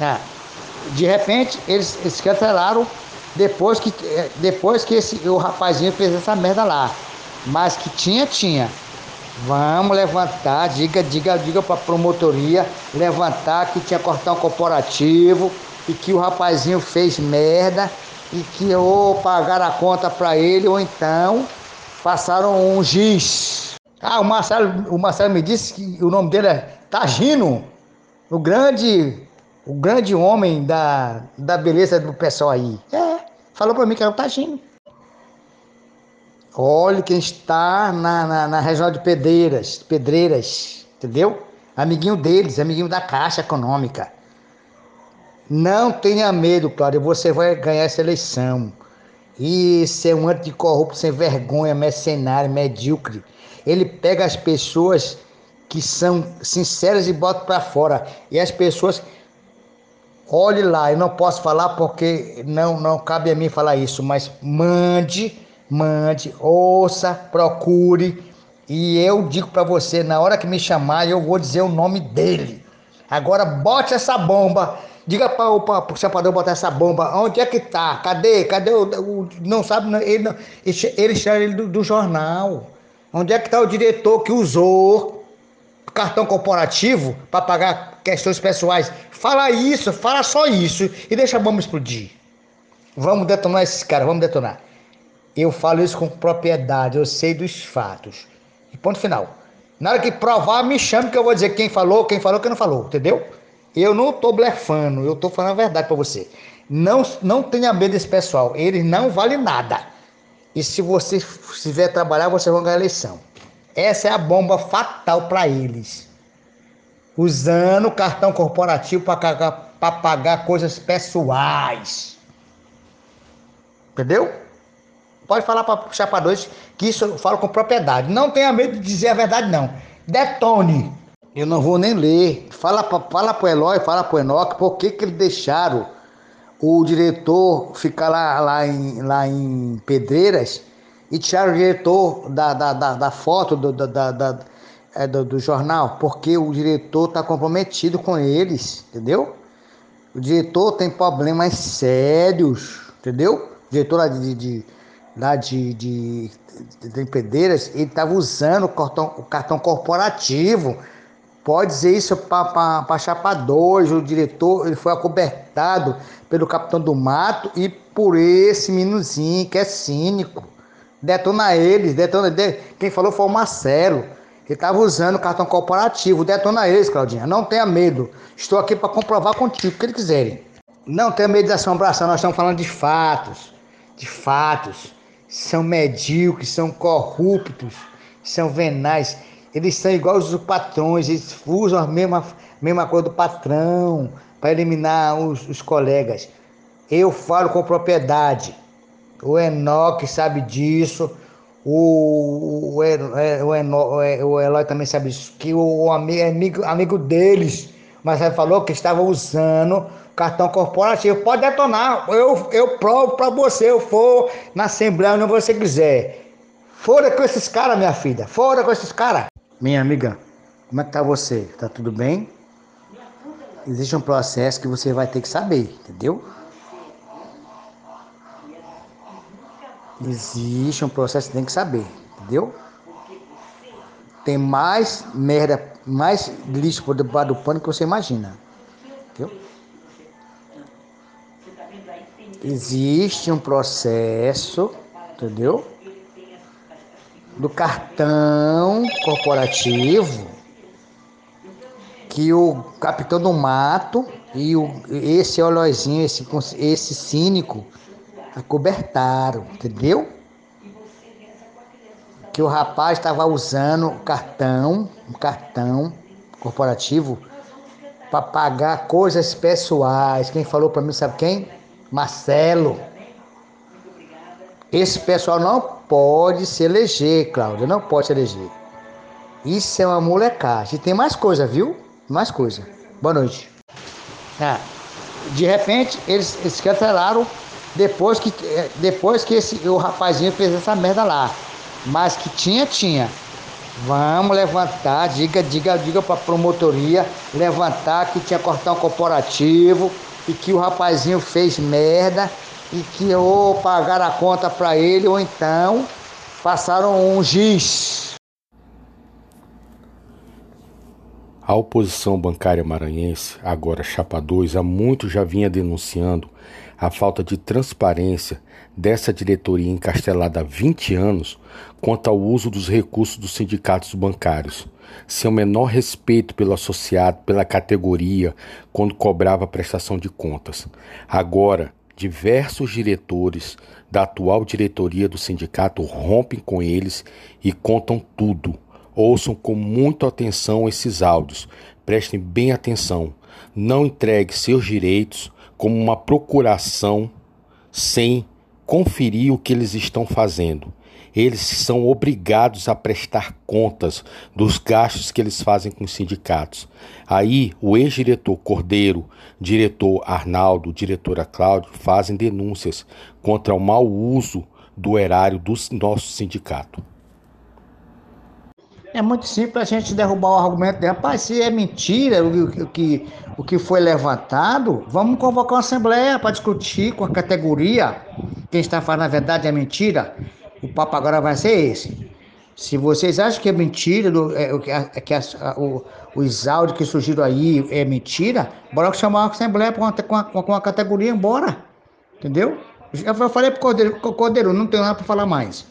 Ah, de repente, eles, eles cancelaram depois que, depois que esse, o rapazinho fez essa merda lá. Mas que tinha, tinha. Vamos levantar, diga, diga, diga pra promotoria levantar que tinha cortão corporativo e que o rapazinho fez merda e que ou pagaram a conta pra ele ou então passaram um giz. Ah, o Marcelo, o Marcelo me disse que o nome dele é Tagino, o grande, o grande homem da, da beleza do pessoal aí. É, falou pra mim que era o Tagino. Olha quem está na, na, na regional de Pedreiras, Pedreiras, entendeu? Amiguinho deles, amiguinho da Caixa Econômica. Não tenha medo, Cláudio, você vai ganhar essa eleição. Isso é um anticorrupto sem vergonha, mercenário, medíocre. Ele pega as pessoas que são sinceras e bota para fora. E as pessoas, olhe lá, eu não posso falar porque não, não cabe a mim falar isso, mas mande mande, ouça, procure. E eu digo para você, na hora que me chamar, eu vou dizer o nome dele. Agora bote essa bomba. Diga para o chapador botar essa bomba. Onde é que tá? Cadê? Cadê o. o não sabe, ele, não, ele chama ele do, do jornal. Onde é que está o diretor que usou cartão corporativo para pagar questões pessoais? Fala isso, fala só isso e deixa a bomba explodir. Vamos detonar esses caras, vamos detonar. Eu falo isso com propriedade, eu sei dos fatos. E ponto final. Na hora que provar, me chame que eu vou dizer quem falou, quem falou, quem não falou, entendeu? Eu não tô blefando, eu tô falando a verdade para você. Não, não tenha medo desse pessoal, eles não valem nada. E se você estiver trabalhar, você vai ganhar a eleição. Essa é a bomba fatal para eles. Usando cartão corporativo para pagar coisas pessoais. Entendeu? Pode falar para chapadores que isso eu falo com propriedade. Não tenha medo de dizer a verdade, não. Detone. Eu não vou nem ler. Fala para fala o Eloy, fala para o Enoque por que, que eles deixaram o diretor ficar lá, lá, em, lá em Pedreiras e tiraram o diretor da, da, da, da foto do, da, da, é, do, do, jornal, porque o diretor está comprometido com eles, entendeu? O diretor tem problemas sérios, entendeu? O diretor de, de lá de, de, de ele estava usando o cartão, o cartão corporativo. Pode dizer isso para chapadores, o diretor, ele foi acobertado pelo capitão do mato e por esse minuzinho que é cínico. Detona eles, detona eles. Quem falou foi o Marcelo. Ele estava usando cartão corporativo. Detona eles, Claudinha. Não tenha medo. Estou aqui para comprovar contigo o que eles quiserem. Não tenha medo de assombração. Nós estamos falando de fatos. De fatos são medíocres, são corruptos, são venais. Eles são iguais os patrões, eles usam a mesma, mesma coisa do patrão para eliminar os, os colegas. Eu falo com propriedade. O Enoque sabe disso. O, o, o, o, o Eloy também sabe disso. Que o amigo, amigo deles, mas ele falou que estava usando cartão corporativo, pode detonar. Eu, eu provo para você, eu for na Assembleia onde você quiser. Fora com esses caras, minha filha. Fora com esses caras. Minha amiga, como é que tá você? Tá tudo bem? Existe um processo que você vai ter que saber, entendeu? Existe um processo tem que saber, entendeu? Tem mais merda, mais lixo por debaixo do pano que você imagina. Entendeu? existe um processo, entendeu? Do cartão corporativo que o capitão do mato e o, esse olhozinho, esse, esse cínico, acobertaram, entendeu? Que o rapaz estava usando o cartão, um cartão corporativo para pagar coisas pessoais. Quem falou para mim, sabe quem? Marcelo. Esse pessoal não pode se eleger, Cláudia, não pode se eleger. Isso é uma molecagem. Tem mais coisa, viu? Mais coisa. Boa noite. Ah, de repente, eles, eles cancelaram depois que, depois que esse, o rapazinho fez essa merda lá. Mas que tinha, tinha. Vamos levantar, diga, diga, diga para a promotoria levantar que tinha cortão corporativo e que o rapazinho fez merda e que ou pagaram a conta para ele ou então passaram um giz. A oposição bancária maranhense, agora Chapa 2, há muito já vinha denunciando a falta de transparência dessa diretoria encastelada há 20 anos quanto ao uso dos recursos dos sindicatos bancários, sem o menor respeito pelo associado, pela categoria, quando cobrava a prestação de contas. Agora, diversos diretores da atual diretoria do sindicato rompem com eles e contam tudo. Ouçam com muita atenção esses áudios. Prestem bem atenção. Não entregue seus direitos como uma procuração sem conferir o que eles estão fazendo. Eles são obrigados a prestar contas dos gastos que eles fazem com os sindicatos. Aí, o ex-diretor Cordeiro, diretor Arnaldo, diretora Cláudio fazem denúncias contra o mau uso do erário do nosso sindicato. É muito simples a gente derrubar o argumento de rapaz, se é mentira o, que, o que foi levantado, vamos convocar uma assembleia para discutir com a categoria. Quem está falando a verdade é mentira. O papo agora vai ser esse. Se vocês acham que é mentira, é, é, que as, a, o, os áudios que surgiram aí é mentira, bora chamar uma assembleia com a, com a, a categoria embora. Entendeu? Eu falei pro Cordeiro, Cordeiro, não tenho nada para falar mais.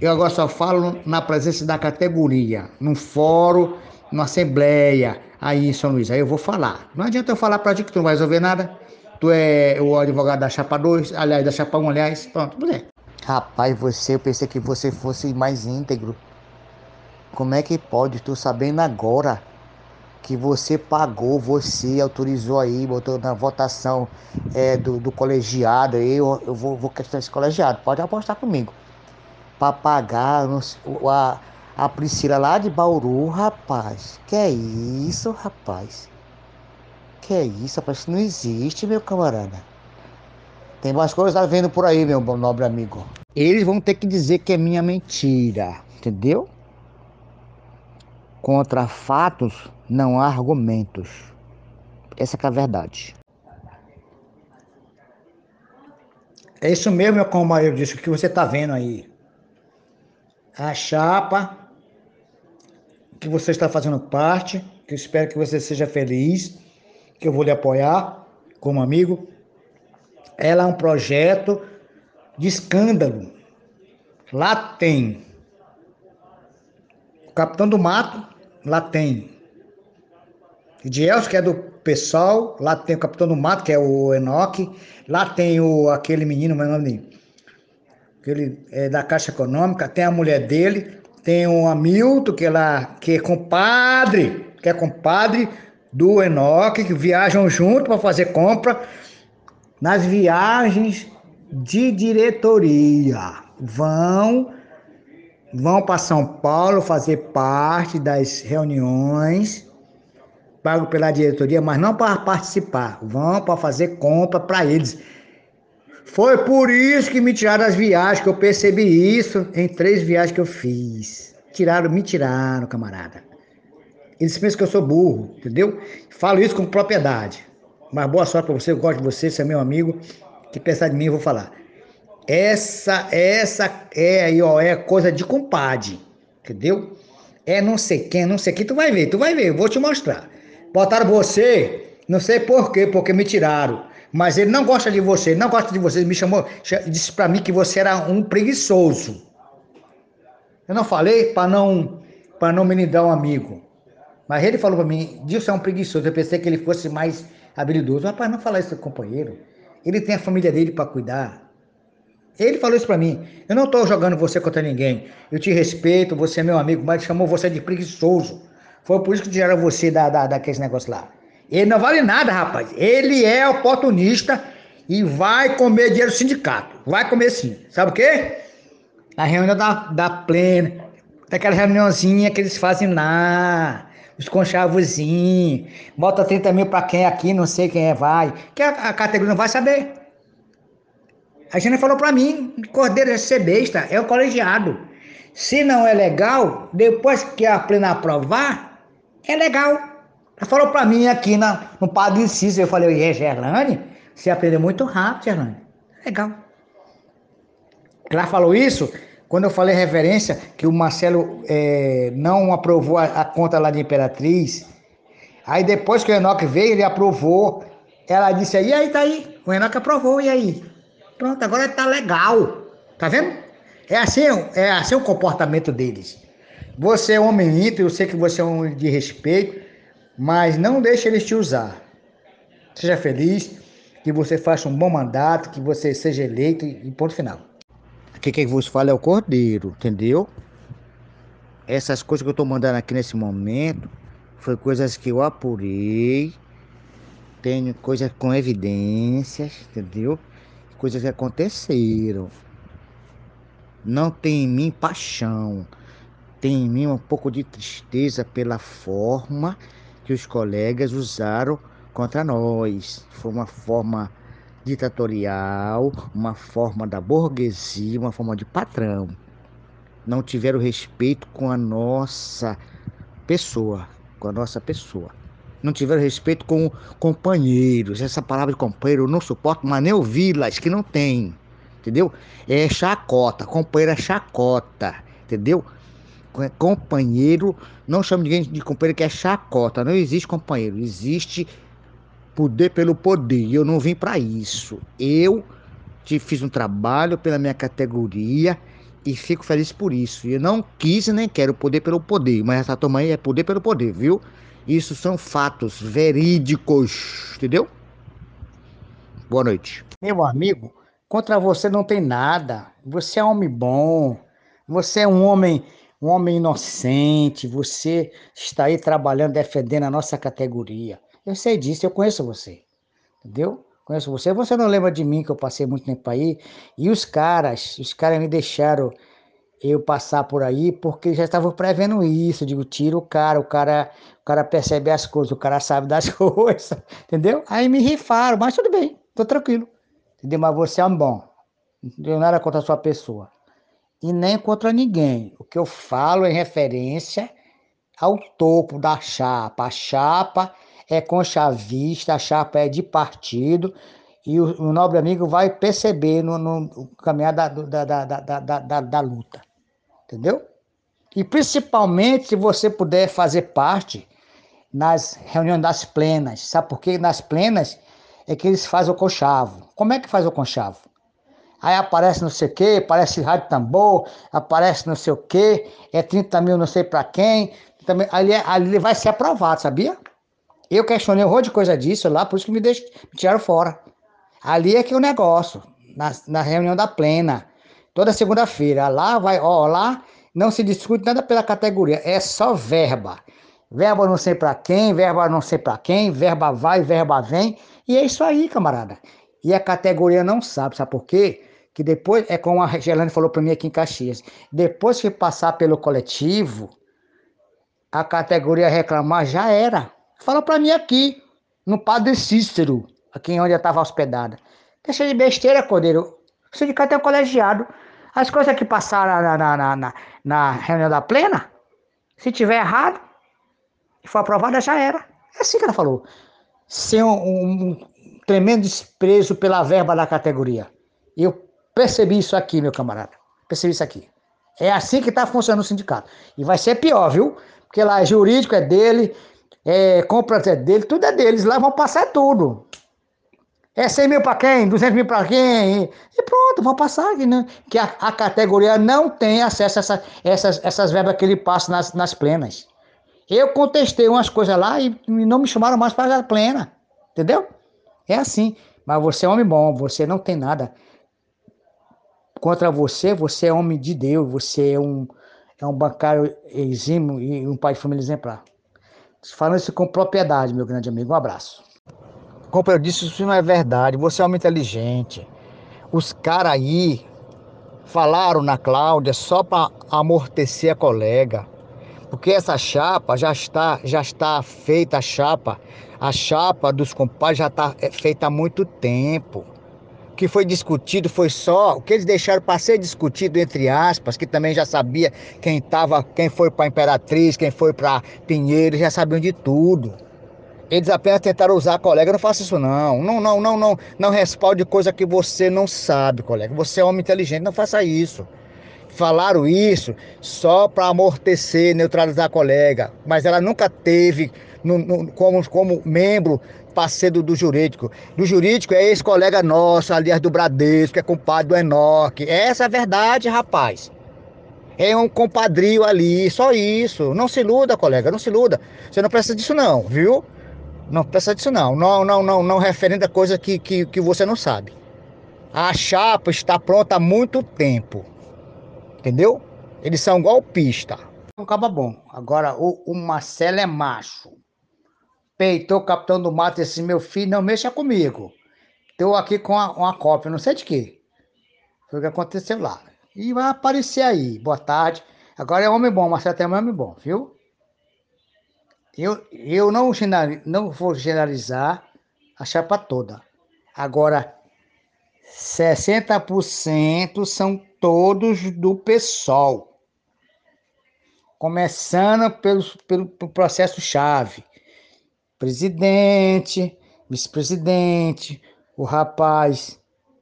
Eu agora só falo na presença da categoria, num fórum, numa assembleia, aí em São Luís. Aí eu vou falar. Não adianta eu falar pra ti que tu não vai resolver nada. Tu é o advogado da Chapa 2, aliás, da Chapa 1, aliás. Pronto, bem. Rapaz, você, eu pensei que você fosse mais íntegro. Como é que pode, tu sabendo agora que você pagou, você autorizou aí, botou na votação é, do, do colegiado, eu, eu vou, vou questionar esse colegiado, pode apostar comigo para pagar a, a Priscila lá de Bauru, rapaz. Que é isso, rapaz? Que é isso, rapaz? Isso não existe, meu camarada. Tem mais coisas vendo por aí, meu nobre amigo. Eles vão ter que dizer que é minha mentira, entendeu? Contra fatos não há argumentos. Essa é a verdade. É isso mesmo, meu companheiro, disso que você está vendo aí a chapa que você está fazendo parte, que eu espero que você seja feliz, que eu vou lhe apoiar como amigo. Ela é um projeto de escândalo. Lá tem o Capitão do Mato, lá tem Edielso, que é do pessoal, lá tem o Capitão do Mato, que é o Enoque, lá tem o, aquele menino, meu nome que ele é da Caixa Econômica, tem a mulher dele, tem o Hamilton, que, é lá, que é compadre, que é compadre do Enoque, que viajam junto para fazer compra nas viagens de diretoria. Vão vão para São Paulo fazer parte das reuniões pago pela diretoria, mas não para participar, vão para fazer compra para eles. Foi por isso que me tiraram as viagens, que eu percebi isso em três viagens que eu fiz. Tiraram, me tiraram, camarada. Eles pensam que eu sou burro, entendeu? Falo isso com propriedade. Mas boa sorte para você, eu gosto de você, você é meu amigo. Que pensar de mim, eu vou falar. Essa, essa é aí, ó, é coisa de compadre, entendeu? É não sei quem, não sei quem, tu vai ver, tu vai ver, eu vou te mostrar. Botaram você, não sei por quê, porque me tiraram. Mas ele não gosta de você, não gosta de você. Ele me chamou, disse para mim que você era um preguiçoso. Eu não falei para não para não me dar um amigo. Mas ele falou para mim, Dilson é um preguiçoso. Eu pensei que ele fosse mais habilidoso. Rapaz, não fala isso, companheiro. Ele tem a família dele para cuidar. Ele falou isso para mim. Eu não estou jogando você contra ninguém. Eu te respeito, você é meu amigo, mas chamou você de preguiçoso. Foi por isso que tiraram você da, da, daqueles negócios lá. Ele não vale nada, rapaz. Ele é oportunista e vai comer dinheiro do sindicato. Vai comer sim. Sabe o quê? A reunião da, da plena. Daquela reuniãozinha que eles fazem lá. Os conchavozinhos. Bota 30 mil pra quem aqui, não sei quem é, vai. Que a, a categoria não vai saber. A gente falou pra mim, Cordeiro é ser besta, é o colegiado. Se não é legal, depois que a plena aprovar, é legal. Ela falou para mim aqui na, no Padre Cícero, eu falei, é, Gerlane, você aprendeu muito rápido, Gerlane. Legal. Ela falou isso quando eu falei referência que o Marcelo é, não aprovou a, a, conta lá de Imperatriz. Aí depois que o Enoque veio, ele aprovou. Ela disse, e aí, tá aí? O Enoque aprovou, e aí? Pronto, agora tá legal. Tá vendo? É assim, é assim o comportamento deles. Você é um homem íntegro, eu sei que você é um homem de respeito, mas não deixe eles te usar. Seja feliz, que você faça um bom mandato, que você seja eleito e ponto final. Aqui quem vos fala é o Cordeiro, entendeu? Essas coisas que eu estou mandando aqui nesse momento foi coisas que eu apurei, tenho coisas com evidências, entendeu? Coisas que aconteceram. Não tem em mim paixão, tem em mim um pouco de tristeza pela forma que os colegas usaram contra nós. Foi uma forma ditatorial, uma forma da burguesia, uma forma de patrão. Não tiveram respeito com a nossa pessoa, com a nossa pessoa. Não tiveram respeito com companheiros. Essa palavra de companheiro eu não suporto, mas nem ouvi-las, que não tem entendeu? É chacota, companheiro é chacota, entendeu? Companheiro, não chama ninguém de companheiro que é chacota, não existe companheiro, existe poder pelo poder. Eu não vim para isso. Eu te fiz um trabalho pela minha categoria e fico feliz por isso. Eu não quis nem quero poder pelo poder, mas essa turma aí é poder pelo poder, viu? Isso são fatos verídicos, entendeu? Boa noite. Meu amigo, Contra você não tem nada. Você é um homem bom. Você é um homem, um homem inocente. Você está aí trabalhando, defendendo a nossa categoria. Eu sei disso, eu conheço você. Entendeu? Conheço você. Você não lembra de mim que eu passei muito tempo aí? E os caras, os caras me deixaram eu passar por aí porque já estavam prevendo isso. Eu digo, tira o cara, o cara, o cara percebe as coisas, o cara sabe das coisas, entendeu? Aí me rifaram, mas tudo bem, tô tranquilo. Entendeu? Mas você é um bom. Não nada contra a sua pessoa. E nem contra ninguém. O que eu falo é referência ao topo da chapa. A chapa é com chavista, a chapa é de partido. E o, o nobre amigo vai perceber no, no caminhar da, da, da, da, da, da luta. Entendeu? E principalmente se você puder fazer parte nas reuniões das plenas. Sabe por quê? Nas plenas é que eles fazem o conchavo. Como é que faz o conchavo? Aí aparece não sei o quê, aparece rádio tambor, aparece não sei o quê, é 30 mil não sei para quem. Também, ali, ali vai ser aprovado, sabia? Eu questionei um monte de coisa disso lá, por isso que me, deixo, me tiraram fora. Ali é que é o negócio, na, na reunião da plena, toda segunda-feira. Lá vai, ó, lá não se discute nada pela categoria, é só verba. Verba não sei para quem, verba não sei para quem, verba vai, verba vem. E é isso aí, camarada. E a categoria não sabe, sabe por quê? Que depois, é como a Gelane falou para mim aqui em Caxias, depois que passar pelo coletivo, a categoria reclamar já era. Fala para mim aqui, no Padre Cícero, aqui onde eu estava hospedada. Deixa de besteira, Cordeiro. O sindicato é um colegiado. As coisas que passaram na, na, na, na, na reunião da plena, se tiver errado e for aprovada, já era. É assim que ela falou sem um, um, tremendo desprezo pela verba da categoria. Eu percebi isso aqui, meu camarada. Percebi isso aqui. É assim que está funcionando o sindicato. E vai ser pior, viu? Porque lá é jurídico é dele, é, compra é dele, tudo é deles. Lá vão passar tudo. É 100 mil para quem? 200 mil para quem? E pronto, vão passar né? Que a, a, categoria não tem acesso a essa, essas, essas verbas que ele passa nas, nas plenas. Eu contestei umas coisas lá e não me chamaram mais para a plena. Entendeu? É assim. Mas você é homem bom, você não tem nada contra você, você é homem de Deus, você é um, é um bancário exímio e um pai de família exemplar. Falando isso com propriedade, meu grande amigo. Um abraço. Como eu disse, isso não é verdade. Você é homem inteligente. Os caras aí falaram na Cláudia só para amortecer a colega porque essa chapa já está, já está feita a chapa, a chapa dos compadres já está é, feita há muito tempo. Que foi discutido foi só o que eles deixaram para ser discutido entre aspas, que também já sabia quem tava, quem foi para Imperatriz, quem foi para Pinheiro, já sabiam de tudo. Eles apenas tentaram usar, colega, não faça isso não. Não, não, não, não, não respalde coisa que você não sabe, colega. Você é homem inteligente, não faça isso. Falaram isso só para amortecer, neutralizar a colega, mas ela nunca teve no, no, como, como membro parceiro do jurídico. Do jurídico é esse colega nosso, aliás, do Bradesco, que é compadre do Enoque. Essa é a verdade, rapaz. É um compadrio ali, só isso. Não se iluda, colega, não se iluda. Você não precisa disso não, viu? Não precisa disso não. Não, não, não, não referenda coisa que, que, que você não sabe. A chapa está pronta há muito tempo. Entendeu? Eles são golpistas. Acaba bom. Agora o, o Marcelo é macho peitou o capitão do mato e disse: Meu filho, não mexa comigo. Estou aqui com uma, uma cópia, não sei de quê. Foi o que aconteceu lá. E vai aparecer aí. Boa tarde. Agora é homem bom, Marcelo tem homem bom, viu? Eu, eu não, não vou generalizar a chapa toda. Agora, 60% são todos do PSOL. Começando pelo, pelo, pelo processo-chave presidente, vice-presidente, o rapaz,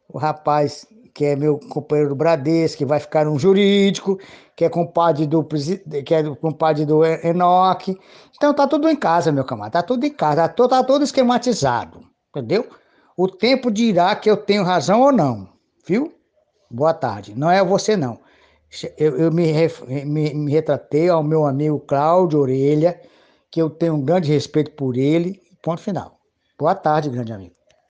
o rapaz que é meu companheiro do Bradesco, que vai ficar um jurídico, que é compadre do que é compadre do Enoque. Então tá tudo em casa, meu camarada, tá tudo em casa, tá tudo, tá tudo esquematizado, entendeu? O tempo dirá que eu tenho razão ou não, viu? Boa tarde. Não é você não. Eu, eu me, me, me retratei ao meu amigo Cláudio Orelha, que eu tenho um grande respeito por ele. Ponto final. Boa tarde, grande amigo.